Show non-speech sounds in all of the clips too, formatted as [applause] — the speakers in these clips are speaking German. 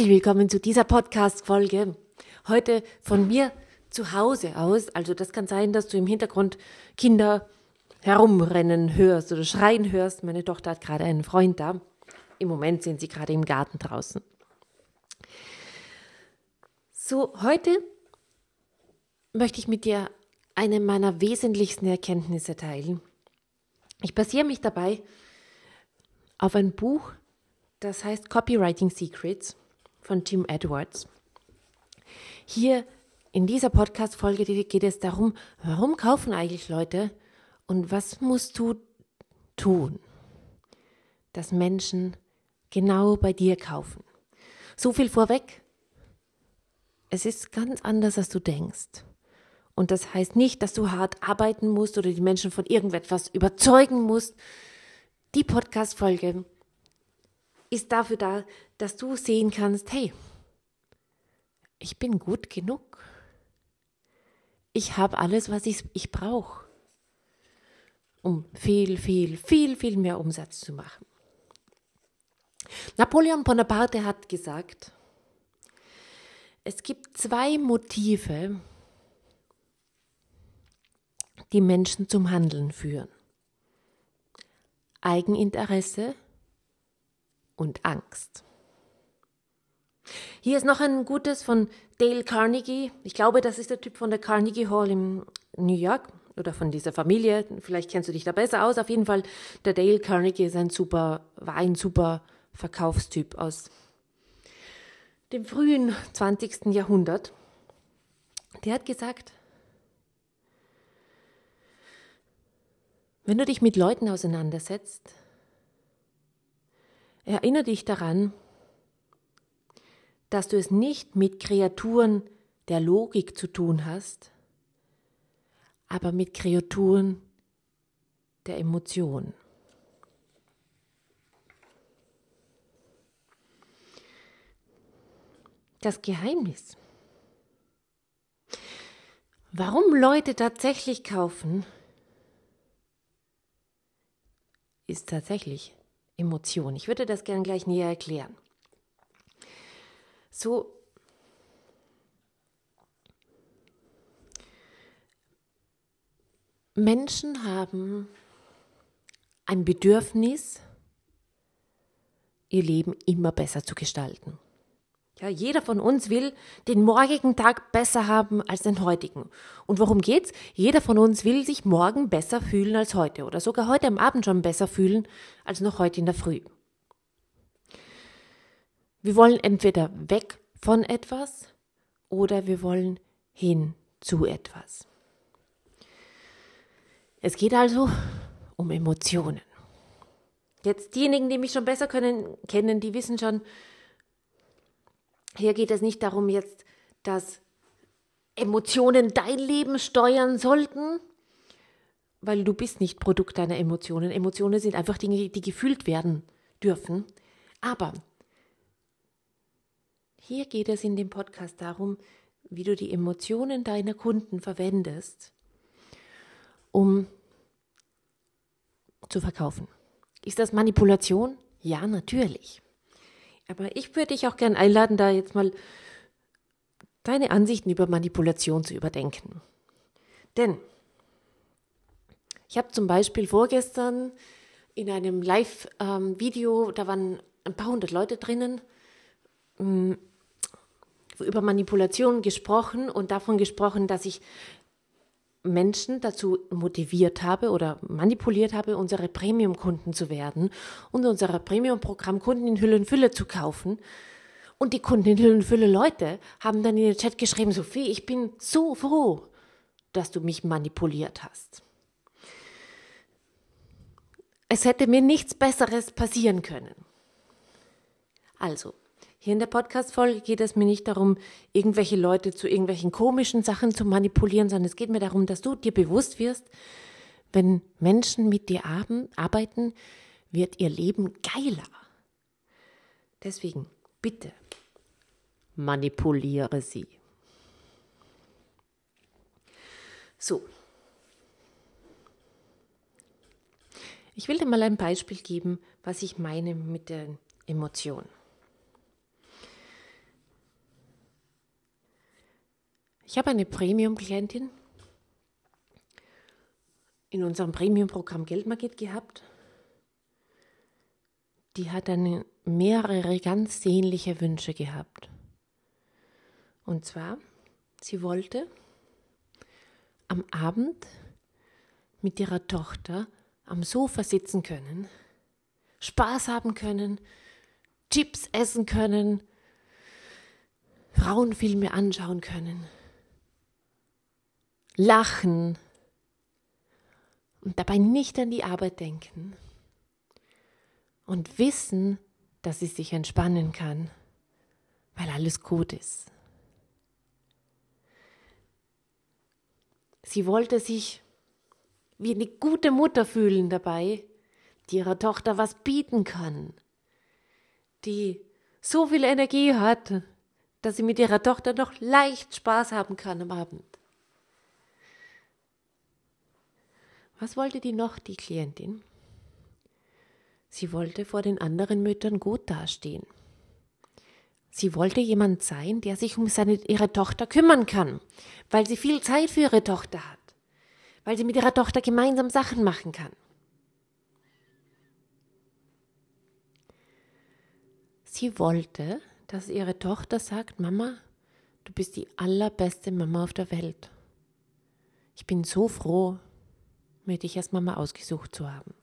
Herzlich willkommen zu dieser Podcast-Folge. Heute von mir zu Hause aus. Also das kann sein, dass du im Hintergrund Kinder herumrennen hörst oder schreien hörst. Meine Tochter hat gerade einen Freund da. Im Moment sind sie gerade im Garten draußen. So, heute möchte ich mit dir eine meiner wesentlichsten Erkenntnisse teilen. Ich basiere mich dabei auf ein Buch, das heißt Copywriting Secrets von Tim Edwards. Hier in dieser Podcast-Folge geht es darum, warum kaufen eigentlich Leute und was musst du tun, dass Menschen genau bei dir kaufen. So viel vorweg. Es ist ganz anders, als du denkst. Und das heißt nicht, dass du hart arbeiten musst oder die Menschen von irgendetwas überzeugen musst. Die Podcast-Folge ist dafür da, dass du sehen kannst, hey, ich bin gut genug. Ich habe alles, was ich, ich brauche, um viel, viel, viel, viel mehr Umsatz zu machen. Napoleon Bonaparte hat gesagt, es gibt zwei Motive, die Menschen zum Handeln führen. Eigeninteresse und Angst. Hier ist noch ein gutes von Dale Carnegie. Ich glaube, das ist der Typ von der Carnegie Hall in New York oder von dieser Familie. Vielleicht kennst du dich da besser aus. Auf jeden Fall, der Dale Carnegie ist ein super, war ein super Verkaufstyp aus dem frühen 20. Jahrhundert. Der hat gesagt, wenn du dich mit Leuten auseinandersetzt, erinnere dich daran, dass du es nicht mit Kreaturen der Logik zu tun hast, aber mit Kreaturen der Emotion. Das Geheimnis. Warum Leute tatsächlich kaufen, ist tatsächlich Emotion. Ich würde das gerne gleich näher erklären. So, Menschen haben ein Bedürfnis, ihr Leben immer besser zu gestalten. Ja, jeder von uns will den morgigen Tag besser haben als den heutigen. Und worum geht's? Jeder von uns will sich morgen besser fühlen als heute oder sogar heute am Abend schon besser fühlen als noch heute in der Früh. Wir wollen entweder weg von etwas oder wir wollen hin zu etwas. Es geht also um Emotionen. Jetzt diejenigen, die mich schon besser können, kennen, die wissen schon, hier geht es nicht darum jetzt, dass Emotionen dein Leben steuern sollten, weil du bist nicht Produkt deiner Emotionen. Emotionen sind einfach Dinge, die gefühlt werden dürfen. Aber hier geht es in dem Podcast darum, wie du die Emotionen deiner Kunden verwendest, um zu verkaufen. Ist das Manipulation? Ja, natürlich. Aber ich würde dich auch gern einladen, da jetzt mal deine Ansichten über Manipulation zu überdenken. Denn ich habe zum Beispiel vorgestern in einem Live-Video, da waren ein paar hundert Leute drinnen, ähm, über Manipulation gesprochen und davon gesprochen, dass ich Menschen dazu motiviert habe oder manipuliert habe, unsere Premium-Kunden zu werden und unser Premium-Programm Kunden in Hülle und Fülle zu kaufen. Und die Kunden in Hülle und Fülle Leute haben dann in den Chat geschrieben, Sophie, ich bin so froh, dass du mich manipuliert hast. Es hätte mir nichts Besseres passieren können. Also, hier in der Podcast-Folge geht es mir nicht darum, irgendwelche Leute zu irgendwelchen komischen Sachen zu manipulieren, sondern es geht mir darum, dass du dir bewusst wirst, wenn Menschen mit dir arbeiten, wird ihr Leben geiler. Deswegen, bitte, manipuliere sie. So. Ich will dir mal ein Beispiel geben, was ich meine mit den Emotionen. Ich habe eine Premium-Klientin in unserem Premium-Programm Geldmarket gehabt. Die hat dann mehrere ganz sehnliche Wünsche gehabt. Und zwar, sie wollte am Abend mit ihrer Tochter am Sofa sitzen können, Spaß haben können, Chips essen können, Frauenfilme anschauen können, lachen und dabei nicht an die Arbeit denken und wissen, dass sie sich entspannen kann, weil alles gut ist. Sie wollte sich wie eine gute Mutter fühlen dabei, die ihrer Tochter was bieten kann, die so viel Energie hat, dass sie mit ihrer Tochter noch leicht Spaß haben kann am Abend. Was wollte die noch, die Klientin? Sie wollte vor den anderen Müttern gut dastehen. Sie wollte jemand sein, der sich um seine, ihre Tochter kümmern kann, weil sie viel Zeit für ihre Tochter hat, weil sie mit ihrer Tochter gemeinsam Sachen machen kann. Sie wollte, dass ihre Tochter sagt, Mama, du bist die allerbeste Mama auf der Welt. Ich bin so froh, mir dich als Mama ausgesucht zu haben.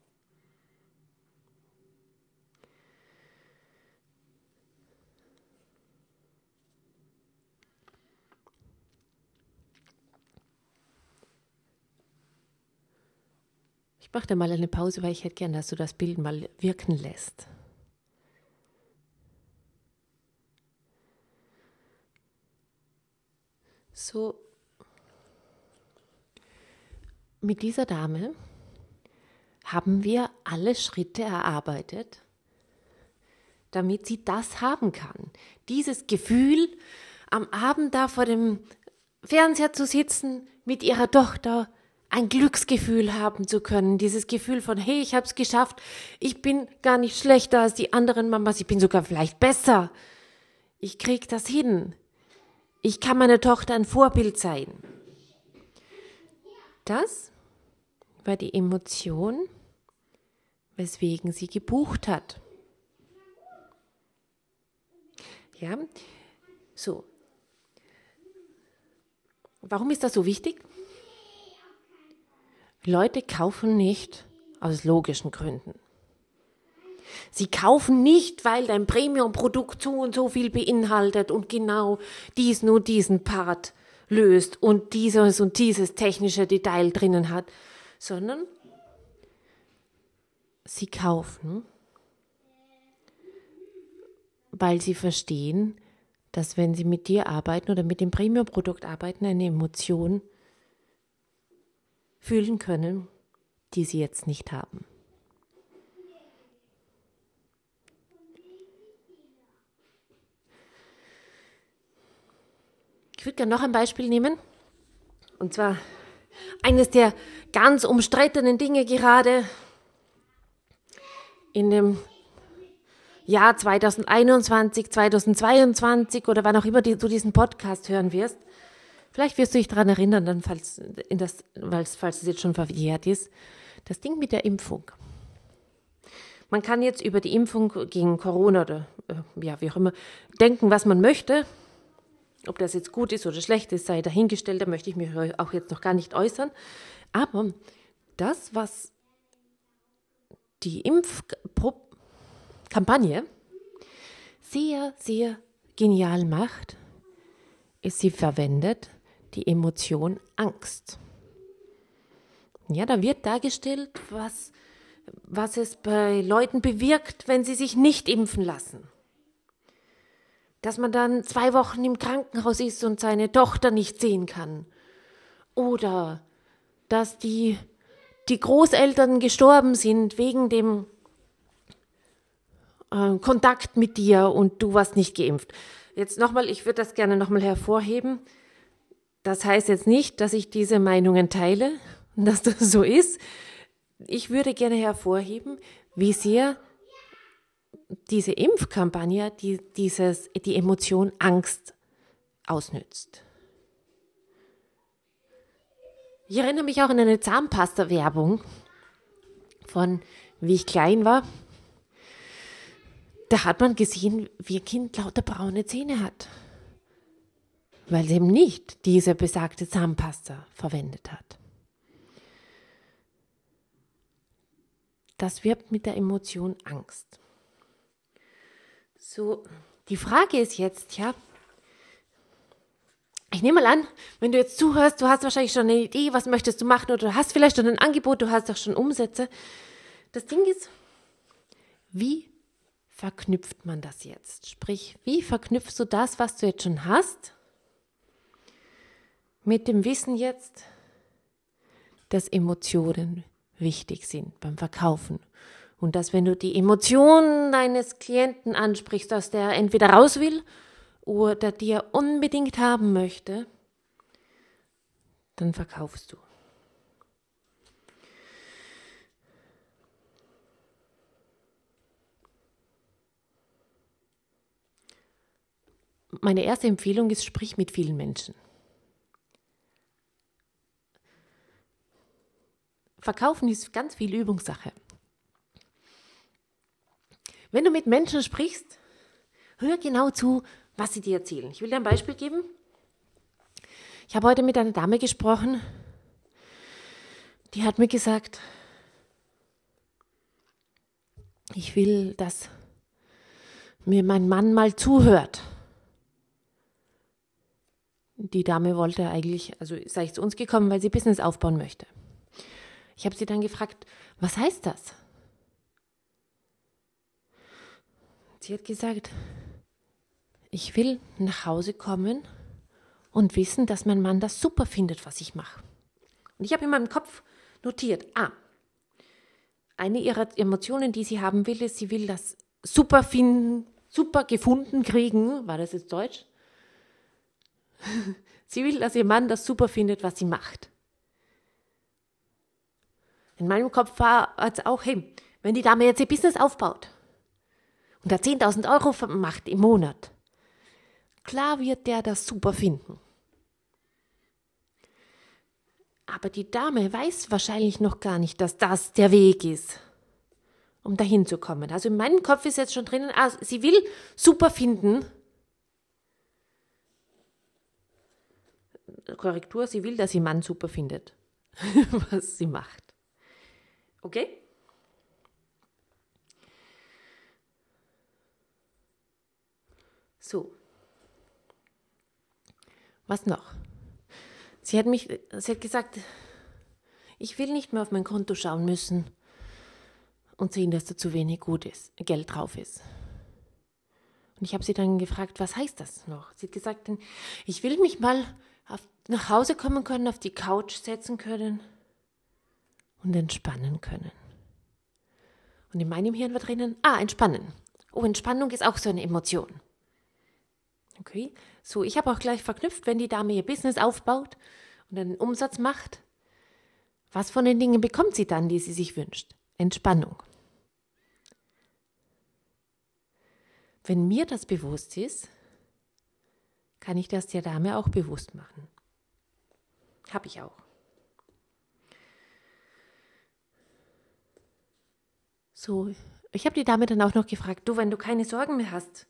Ich mache da mal eine Pause, weil ich hätte gern, dass du das Bild mal wirken lässt. So, mit dieser Dame haben wir alle Schritte erarbeitet, damit sie das haben kann. Dieses Gefühl, am Abend da vor dem Fernseher zu sitzen, mit ihrer Tochter ein Glücksgefühl haben zu können, dieses Gefühl von, hey, ich habe es geschafft, ich bin gar nicht schlechter als die anderen Mamas, ich bin sogar vielleicht besser. Ich krieg das hin. Ich kann meiner Tochter ein Vorbild sein. Das war die Emotion, weswegen sie gebucht hat. Ja, so. Warum ist das so wichtig? Leute kaufen nicht aus logischen Gründen. Sie kaufen nicht, weil dein Premium-Produkt so und so viel beinhaltet und genau diesen und diesen Part löst und dieses und dieses technische Detail drinnen hat, sondern sie kaufen, weil sie verstehen, dass wenn sie mit dir arbeiten oder mit dem Premium-Produkt arbeiten, eine Emotion fühlen können, die sie jetzt nicht haben. Würde gerne noch ein Beispiel nehmen. Und zwar eines der ganz umstrittenen Dinge gerade in dem Jahr 2021, 2022 oder wann auch immer du diesen Podcast hören wirst. Vielleicht wirst du dich daran erinnern, dann falls, in das, falls es jetzt schon verjährt ist. Das Ding mit der Impfung. Man kann jetzt über die Impfung gegen Corona oder äh, ja, wie auch immer denken, was man möchte. Ob das jetzt gut ist oder schlecht ist, sei dahingestellt, da möchte ich mich auch jetzt noch gar nicht äußern. Aber das, was die Impfkampagne sehr, sehr genial macht, ist, sie verwendet die Emotion Angst. Ja, da wird dargestellt, was, was es bei Leuten bewirkt, wenn sie sich nicht impfen lassen. Dass man dann zwei Wochen im Krankenhaus ist und seine Tochter nicht sehen kann. Oder dass die, die Großeltern gestorben sind wegen dem äh, Kontakt mit dir und du warst nicht geimpft. Jetzt nochmal, ich würde das gerne nochmal hervorheben. Das heißt jetzt nicht, dass ich diese Meinungen teile, [laughs] dass das so ist. Ich würde gerne hervorheben, wie sehr diese Impfkampagne die, dieses, die Emotion Angst ausnützt. Ich erinnere mich auch an eine Zahnpasta-Werbung von, wie ich klein war. Da hat man gesehen, wie ein Kind lauter braune Zähne hat, weil es eben nicht diese besagte Zahnpasta verwendet hat. Das wirbt mit der Emotion Angst. So, die Frage ist jetzt, ja, ich nehme mal an, wenn du jetzt zuhörst, du hast wahrscheinlich schon eine Idee, was möchtest du machen oder du hast vielleicht schon ein Angebot, du hast auch schon Umsätze. Das Ding ist, wie verknüpft man das jetzt? Sprich, wie verknüpfst du das, was du jetzt schon hast, mit dem Wissen jetzt, dass Emotionen wichtig sind beim Verkaufen. Und dass wenn du die Emotionen deines Klienten ansprichst, dass der entweder raus will oder dir unbedingt haben möchte, dann verkaufst du. Meine erste Empfehlung ist, sprich mit vielen Menschen. Verkaufen ist ganz viel Übungssache. Wenn du mit Menschen sprichst, hör genau zu, was sie dir erzählen. Ich will dir ein Beispiel geben. Ich habe heute mit einer Dame gesprochen, die hat mir gesagt, ich will, dass mir mein Mann mal zuhört. Die Dame wollte eigentlich, also sei ich zu uns gekommen, weil sie Business aufbauen möchte. Ich habe sie dann gefragt, was heißt das? Sie hat gesagt, ich will nach Hause kommen und wissen, dass mein Mann das super findet, was ich mache. Und ich habe in meinem Kopf notiert, ah, eine ihrer Emotionen, die sie haben will, ist, sie will das super finden, super gefunden kriegen. War das jetzt Deutsch? [laughs] sie will, dass ihr Mann das super findet, was sie macht. In meinem Kopf war es auch, hey, wenn die Dame jetzt ihr Business aufbaut und da 10.000 Euro macht im Monat, klar wird der das super finden. Aber die Dame weiß wahrscheinlich noch gar nicht, dass das der Weg ist, um dahin zu kommen. Also in meinem Kopf ist jetzt schon drinnen, ah, sie will super finden. Korrektur, sie will, dass ihr Mann super findet, [laughs] was sie macht. Okay? So. Was noch? Sie hat mich, sie hat gesagt, ich will nicht mehr auf mein Konto schauen müssen und sehen, dass da zu wenig gut ist, Geld drauf ist. Und ich habe sie dann gefragt, was heißt das noch? Sie hat gesagt, ich will mich mal auf, nach Hause kommen können, auf die Couch setzen können und entspannen können. Und in meinem Hirn war drinnen, ah, entspannen. Oh, Entspannung ist auch so eine Emotion. Okay, so, ich habe auch gleich verknüpft, wenn die Dame ihr Business aufbaut und einen Umsatz macht, was von den Dingen bekommt sie dann, die sie sich wünscht? Entspannung. Wenn mir das bewusst ist, kann ich das der Dame auch bewusst machen. Habe ich auch. So, ich habe die Dame dann auch noch gefragt, du, wenn du keine Sorgen mehr hast,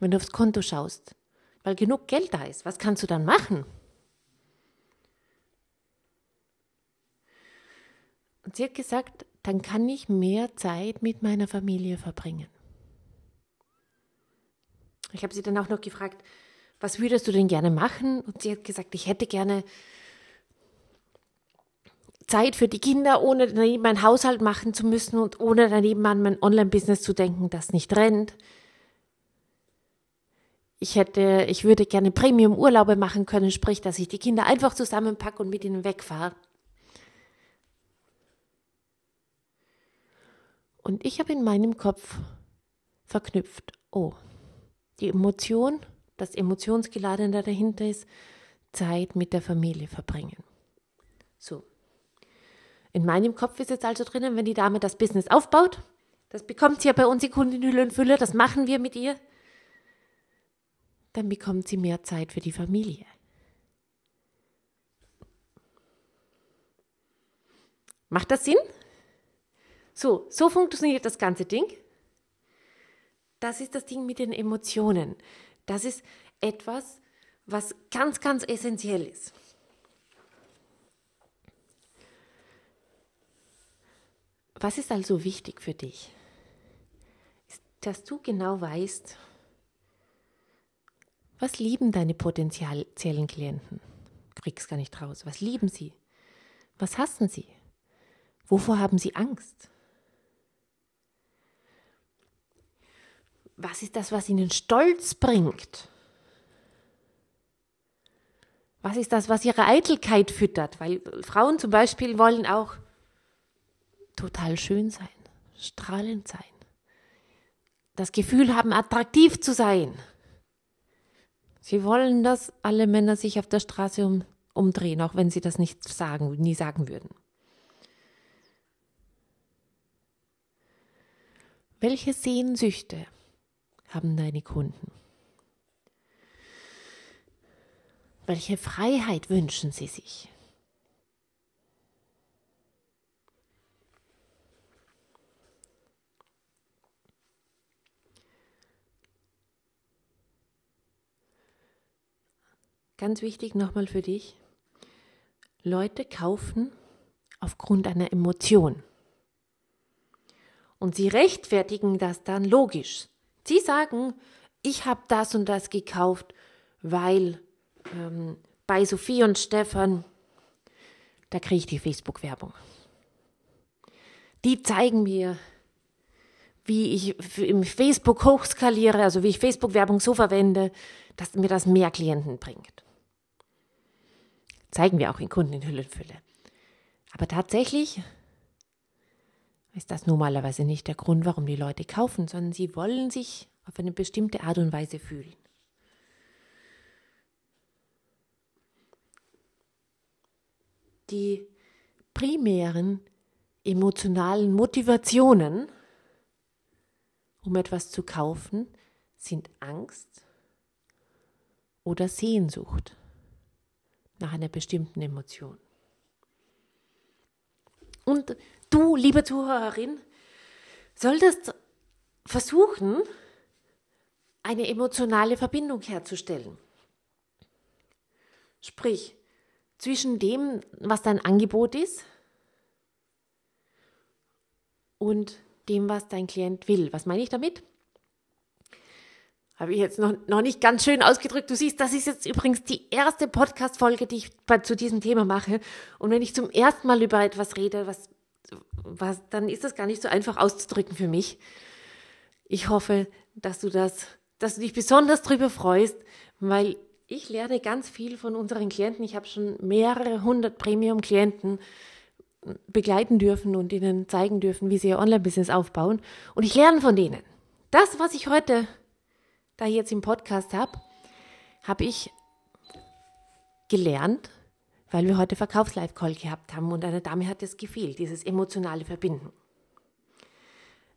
wenn du aufs Konto schaust, weil genug Geld da ist, was kannst du dann machen? Und sie hat gesagt, dann kann ich mehr Zeit mit meiner Familie verbringen. Ich habe sie dann auch noch gefragt, was würdest du denn gerne machen? Und sie hat gesagt, ich hätte gerne Zeit für die Kinder, ohne daneben einen Haushalt machen zu müssen und ohne daneben an mein Online-Business zu denken, das nicht rennt. Ich hätte, ich würde gerne Premium-Urlaube machen können, sprich, dass ich die Kinder einfach zusammenpacke und mit ihnen wegfahre. Und ich habe in meinem Kopf verknüpft, oh, die Emotion, das Emotionsgeladene dahinter ist, Zeit mit der Familie verbringen. So, in meinem Kopf ist jetzt also drinnen, wenn die Dame das Business aufbaut, das bekommt sie ja bei uns die Kundin Hülle und Fülle, das machen wir mit ihr, dann bekommt sie mehr Zeit für die Familie. Macht das Sinn? So, so funktioniert das ganze Ding. Das ist das Ding mit den Emotionen. Das ist etwas, was ganz, ganz essentiell ist. Was ist also wichtig für dich? Ist, dass du genau weißt, was lieben deine potenziellen Klienten? Du kriegst gar nicht raus. Was lieben sie? Was hassen sie? Wovor haben sie Angst? Was ist das, was ihnen Stolz bringt? Was ist das, was ihre Eitelkeit füttert? Weil Frauen zum Beispiel wollen auch total schön sein, strahlend sein, das Gefühl haben, attraktiv zu sein. Sie wollen, dass alle Männer sich auf der Straße um, umdrehen, auch wenn sie das nicht sagen, nie sagen würden. Welche Sehnsüchte haben deine Kunden? Welche Freiheit wünschen sie sich? Ganz wichtig nochmal für dich. Leute kaufen aufgrund einer Emotion. Und sie rechtfertigen das dann logisch. Sie sagen, ich habe das und das gekauft, weil ähm, bei Sophie und Stefan, da kriege ich die Facebook-Werbung. Die zeigen mir, wie ich im Facebook hochskaliere, also wie ich Facebook-Werbung so verwende, dass mir das mehr Klienten bringt. Zeigen wir auch in Kunden in Hüllenfülle. Aber tatsächlich ist das normalerweise nicht der Grund, warum die Leute kaufen, sondern sie wollen sich auf eine bestimmte Art und Weise fühlen. Die primären emotionalen Motivationen, um etwas zu kaufen, sind Angst oder Sehnsucht nach einer bestimmten Emotion. Und du, liebe Zuhörerin, solltest versuchen, eine emotionale Verbindung herzustellen. Sprich, zwischen dem, was dein Angebot ist und dem, was dein Klient will. Was meine ich damit? Habe ich jetzt noch, noch nicht ganz schön ausgedrückt. Du siehst, das ist jetzt übrigens die erste Podcast-Folge, die ich bei, zu diesem Thema mache. Und wenn ich zum ersten Mal über etwas rede, was, was, dann ist das gar nicht so einfach auszudrücken für mich. Ich hoffe, dass du das, dass du dich besonders darüber freust, weil ich lerne ganz viel von unseren Klienten. Ich habe schon mehrere hundert Premium-Klienten begleiten dürfen und ihnen zeigen dürfen, wie sie ihr Online-Business aufbauen. Und ich lerne von denen. Das, was ich heute da ich jetzt im Podcast habe, habe ich gelernt, weil wir heute Verkaufs-Live-Call gehabt haben und einer Dame hat es gefehlt, dieses emotionale Verbinden.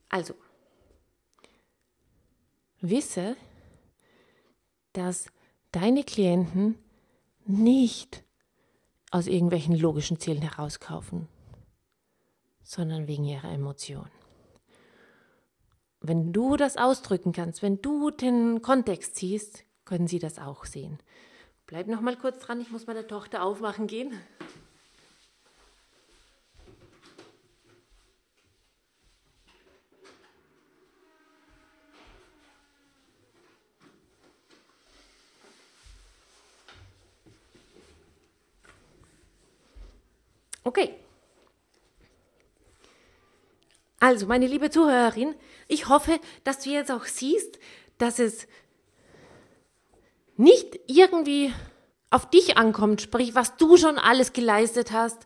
Also, wisse, dass deine Klienten nicht aus irgendwelchen logischen Zielen herauskaufen, sondern wegen ihrer Emotionen. Wenn du das ausdrücken kannst, wenn du den Kontext siehst, können sie das auch sehen. Bleib noch mal kurz dran, ich muss meine Tochter aufmachen gehen. Okay. Also, meine liebe Zuhörerin, ich hoffe, dass du jetzt auch siehst, dass es nicht irgendwie auf dich ankommt, sprich, was du schon alles geleistet hast,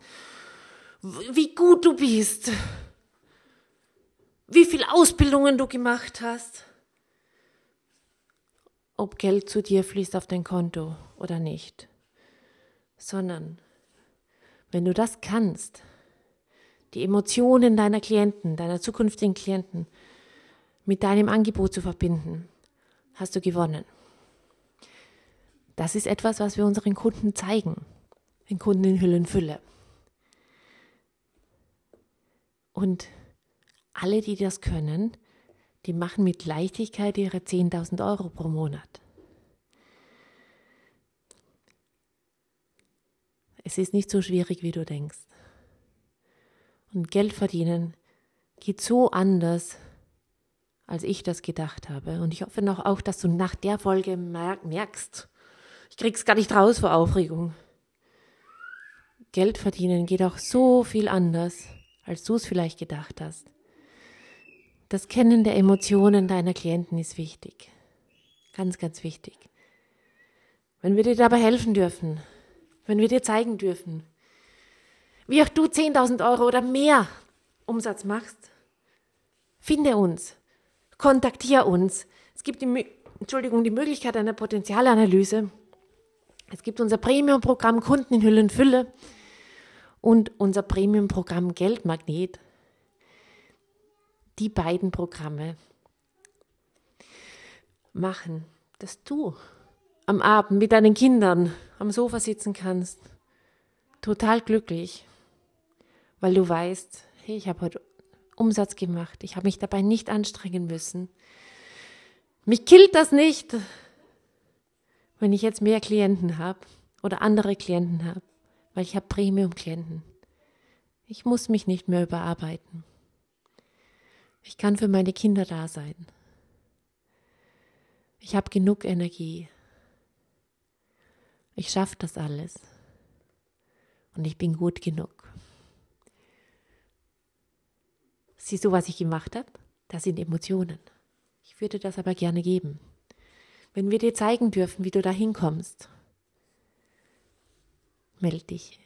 wie gut du bist, wie viel Ausbildungen du gemacht hast, ob Geld zu dir fließt auf dein Konto oder nicht, sondern wenn du das kannst, die Emotionen deiner Klienten, deiner zukünftigen Klienten mit deinem Angebot zu verbinden, hast du gewonnen. Das ist etwas, was wir unseren Kunden zeigen, den Kunden in Hüllenfülle. Fülle. Und alle, die das können, die machen mit Leichtigkeit ihre 10.000 Euro pro Monat. Es ist nicht so schwierig, wie du denkst. Und Geld verdienen geht so anders, als ich das gedacht habe. Und ich hoffe noch auch, dass du nach der Folge merkst, ich krieg's gar nicht raus vor Aufregung. Geld verdienen geht auch so viel anders, als du es vielleicht gedacht hast. Das Kennen der Emotionen deiner Klienten ist wichtig. Ganz, ganz wichtig. Wenn wir dir dabei helfen dürfen, wenn wir dir zeigen dürfen, wie auch du 10.000 Euro oder mehr Umsatz machst, finde uns, kontaktiere uns. Es gibt die, Entschuldigung, die Möglichkeit einer Potenzialanalyse. Es gibt unser Premium-Programm Kunden in Hülle und Fülle und unser Premium-Programm Geldmagnet. Die beiden Programme machen, dass du am Abend mit deinen Kindern am Sofa sitzen kannst, total glücklich, weil du weißt, hey, ich habe heute Umsatz gemacht, ich habe mich dabei nicht anstrengen müssen. Mich killt das nicht, wenn ich jetzt mehr Klienten habe oder andere Klienten habe, weil ich habe Premium-Klienten. Ich muss mich nicht mehr überarbeiten. Ich kann für meine Kinder da sein. Ich habe genug Energie. Ich schaffe das alles. Und ich bin gut genug. Siehst du, was ich gemacht habe? Das sind Emotionen. Ich würde das aber gerne geben. Wenn wir dir zeigen dürfen, wie du da hinkommst, melde dich.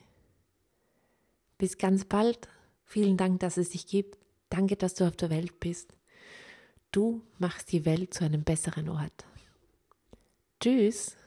Bis ganz bald. Vielen Dank, dass es dich gibt. Danke, dass du auf der Welt bist. Du machst die Welt zu einem besseren Ort. Tschüss.